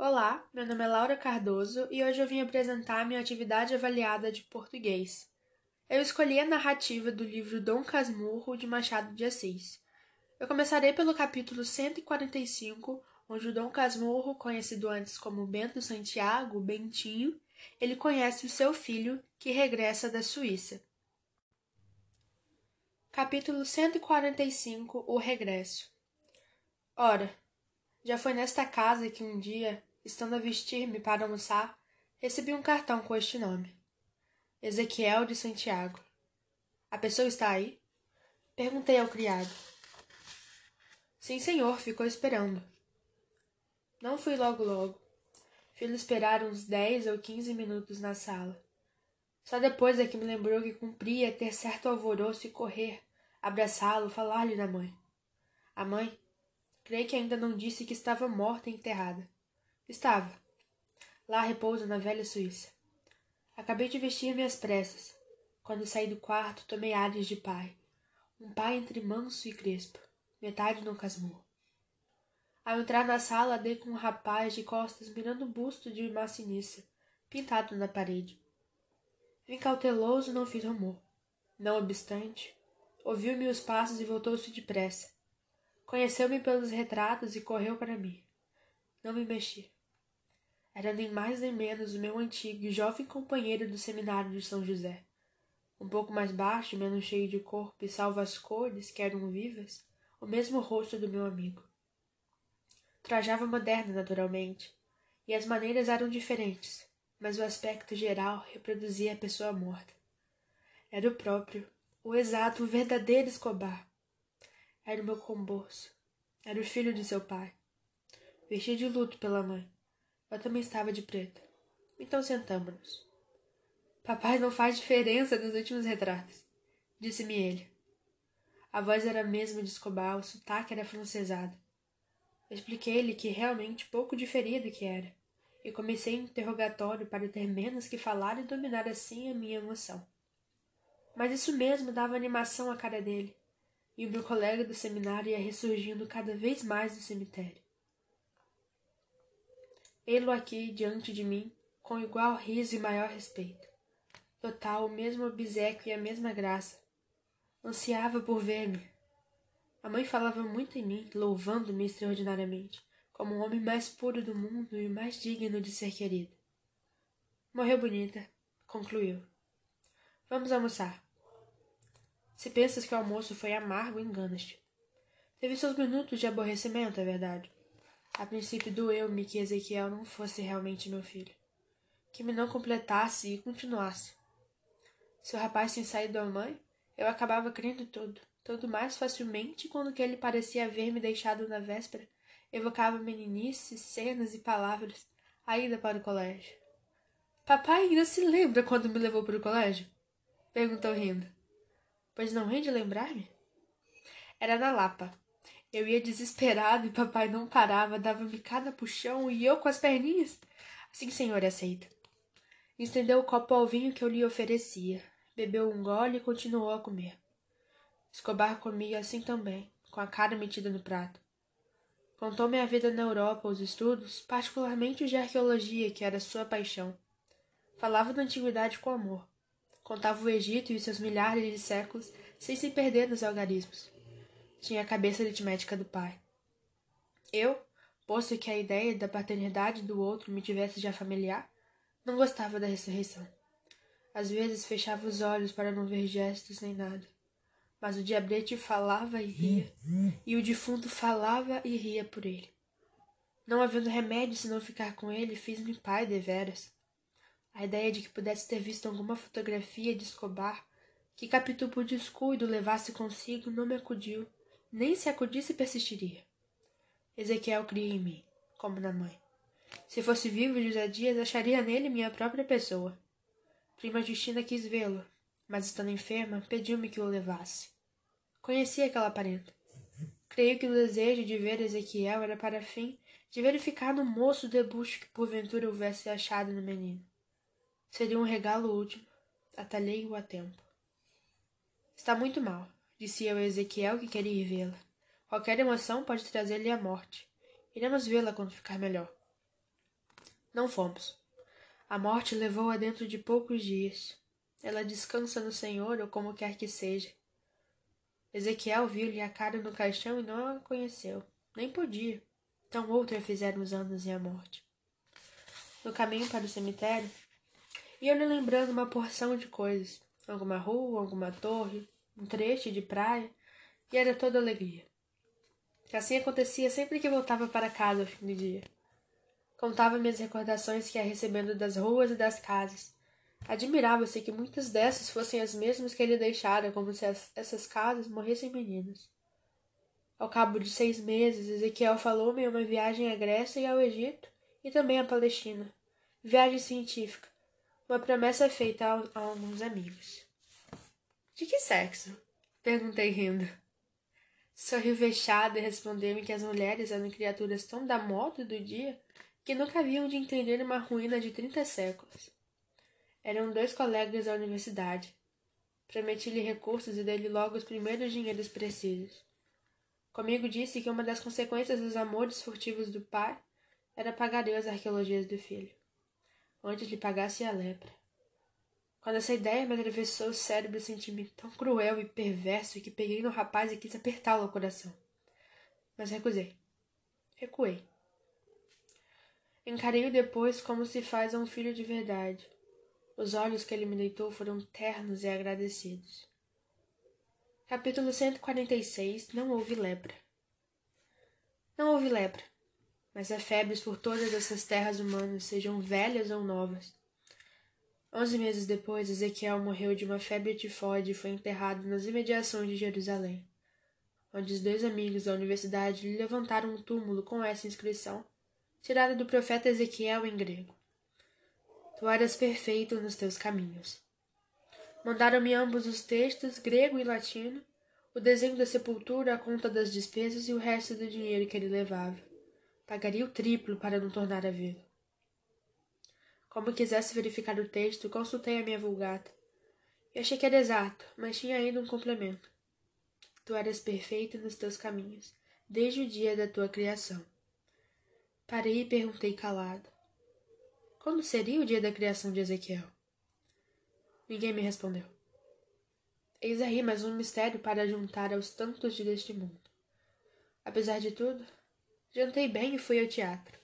Olá, meu nome é Laura Cardoso e hoje eu vim apresentar minha atividade avaliada de português. Eu escolhi a narrativa do livro Dom Casmurro de Machado de Assis. Eu começarei pelo capítulo 145, onde o Dom Casmurro, conhecido antes como Bento Santiago, Bentinho, ele conhece o seu filho, que regressa da Suíça. Capítulo 145 O Regresso Ora, já foi nesta casa que um dia estando a vestir-me para almoçar, recebi um cartão com este nome: Ezequiel de Santiago. A pessoa está aí? Perguntei ao criado. Sim, senhor, ficou esperando. Não fui logo logo. Fiz esperar uns dez ou quinze minutos na sala. Só depois é que me lembrou que cumpria ter certo alvoroço e correr, abraçá-lo, falar-lhe da mãe. A mãe, creio que ainda não disse que estava morta e enterrada. Estava. Lá repousa na velha Suíça. Acabei de vestir-me às pressas. Quando saí do quarto, tomei ares de pai. Um pai entre manso e crespo, metade no casmurro. Ao entrar na sala, dei com um rapaz de costas mirando o busto de macinissa, pintado na parede. Vim cauteloso, não fiz rumor. Não obstante, ouviu-me os passos e voltou-se depressa. Conheceu-me pelos retratos e correu para mim. Não me mexi. Era nem mais nem menos o meu antigo e jovem companheiro do seminário de São José. Um pouco mais baixo, menos cheio de corpo e salvo as cores, que eram vivas, o mesmo rosto do meu amigo. Trajava moderno, naturalmente, e as maneiras eram diferentes, mas o aspecto geral reproduzia a pessoa morta. Era o próprio, o exato, o verdadeiro Escobar. Era o meu comboço. Era o filho de seu pai. Vestia de luto pela mãe. Eu também estava de preto. Então sentamos-nos. Papai não faz diferença nos últimos retratos, disse-me ele. A voz era a mesma de Escobar, o sotaque era francesado. Expliquei-lhe que realmente pouco diferia do que era, e comecei o interrogatório para ter menos que falar e dominar assim a minha emoção. Mas isso mesmo dava animação à cara dele, e o meu colega do seminário ia ressurgindo cada vez mais do cemitério. Ei-lo aqui diante de mim, com igual riso e maior respeito. Total, o mesmo obsequio e a mesma graça. Ansiava por ver-me. A mãe falava muito em mim, louvando-me extraordinariamente, como o homem mais puro do mundo e mais digno de ser querido. Morreu bonita, concluiu. Vamos almoçar. Se pensas que o almoço foi amargo, enganas-te. Teve seus minutos de aborrecimento, é verdade. A princípio doeu-me que Ezequiel não fosse realmente meu filho. Que me não completasse e continuasse. Se o rapaz tinha saído da mãe, eu acabava crendo tudo, tudo mais facilmente quando que ele parecia haver-me deixado na véspera, evocava meninices, cenas e palavras, a ida para o colégio. Papai ainda se lembra quando me levou para o colégio? Perguntou rindo. Pois não hei de lembrar-me? Era na Lapa, eu ia desesperado e papai não parava, dava-me cada puxão e eu com as perninhas. Assim, senhor, aceita. Estendeu o copo ao vinho que eu lhe oferecia. Bebeu um gole e continuou a comer. Escobar comia assim também, com a cara metida no prato. Contou-me a vida na Europa, os estudos, particularmente os de arqueologia, que era sua paixão. Falava da antiguidade com amor. Contava o Egito e seus milhares de séculos, sem se perder nos algarismos tinha a cabeça aritmética do pai. Eu, posto que a ideia da paternidade do outro me tivesse já familiar, não gostava da ressurreição. Às vezes fechava os olhos para não ver gestos nem nada. Mas o diabrete falava e ria, e o defunto falava e ria por ele. Não havendo remédio senão ficar com ele, fiz-me pai deveras. A ideia de que pudesse ter visto alguma fotografia de Escobar, que captou por descuido levasse consigo, não me acudiu nem se acudisse persistiria. Ezequiel cria em mim, como na mãe. Se fosse vivo José Dias, acharia nele minha própria pessoa. Prima Justina quis vê-lo, mas estando enferma, pediu-me que o levasse. Conhecia aquela parenta. Creio que o desejo de ver Ezequiel era para fim de verificar no moço o debuxo que porventura houvesse achado no menino. Seria um regalo último. Atalhei-o a tempo. Está muito mal disse eu a Ezequiel que queria ir vê-la. Qualquer emoção pode trazer-lhe a morte. Iremos vê-la quando ficar melhor. Não fomos. A morte levou-a dentro de poucos dias. Ela descansa no Senhor, ou como quer que seja. Ezequiel viu-lhe a cara no caixão e não a conheceu. Nem podia. Tão outra fizeram os anos e a morte. No caminho para o cemitério, ia-lhe lembrando uma porção de coisas. Alguma rua, alguma torre, um trecho de praia, e era toda alegria. Assim acontecia sempre que voltava para casa ao fim do dia. Contava-me as recordações que ia recebendo das ruas e das casas. Admirava-se que muitas dessas fossem as mesmas que ele deixara, como se as, essas casas morressem meninos. Ao cabo de seis meses, Ezequiel falou-me uma viagem à Grécia e ao Egito, e também à Palestina. Viagem científica. Uma promessa feita a, a alguns amigos. De que sexo? Perguntei rindo. Sorriu vexado e respondeu-me que as mulheres eram criaturas tão da moda do dia que nunca haviam de entender uma ruína de trinta séculos. Eram dois colegas da universidade. Prometi-lhe recursos e dei-lhe logo os primeiros dinheiros precisos. Comigo disse que uma das consequências dos amores furtivos do pai era pagar as arqueologias do filho, antes lhe pagasse a lepra. Quando essa ideia me atravessou o cérebro, senti-me tão cruel e perverso que peguei no rapaz e quis apertá-lo ao coração. Mas recusei. Recuei. Encarei-o depois como se faz a um filho de verdade. Os olhos que ele me deitou foram ternos e agradecidos. Capítulo 146 Não houve lepra. Não houve lepra, mas há febres por todas essas terras humanas, sejam velhas ou novas. Onze meses depois, Ezequiel morreu de uma febre tifoide e foi enterrado nas imediações de Jerusalém, onde os dois amigos da universidade lhe levantaram um túmulo com essa inscrição tirada do profeta Ezequiel em grego. Tu eras perfeito nos teus caminhos. Mandaram-me ambos os textos, grego e latino, o desenho da sepultura, a conta das despesas e o resto do dinheiro que ele levava. Pagaria o triplo para não tornar a vê-lo. Como quisesse verificar o texto, consultei a minha vulgata. E achei que era exato, mas tinha ainda um complemento. Tu eras perfeito nos teus caminhos, desde o dia da tua criação. Parei e perguntei calado: Quando seria o dia da criação de Ezequiel? Ninguém me respondeu. Eis aí mais um mistério para juntar aos tantos de deste mundo. Apesar de tudo, jantei bem e fui ao teatro.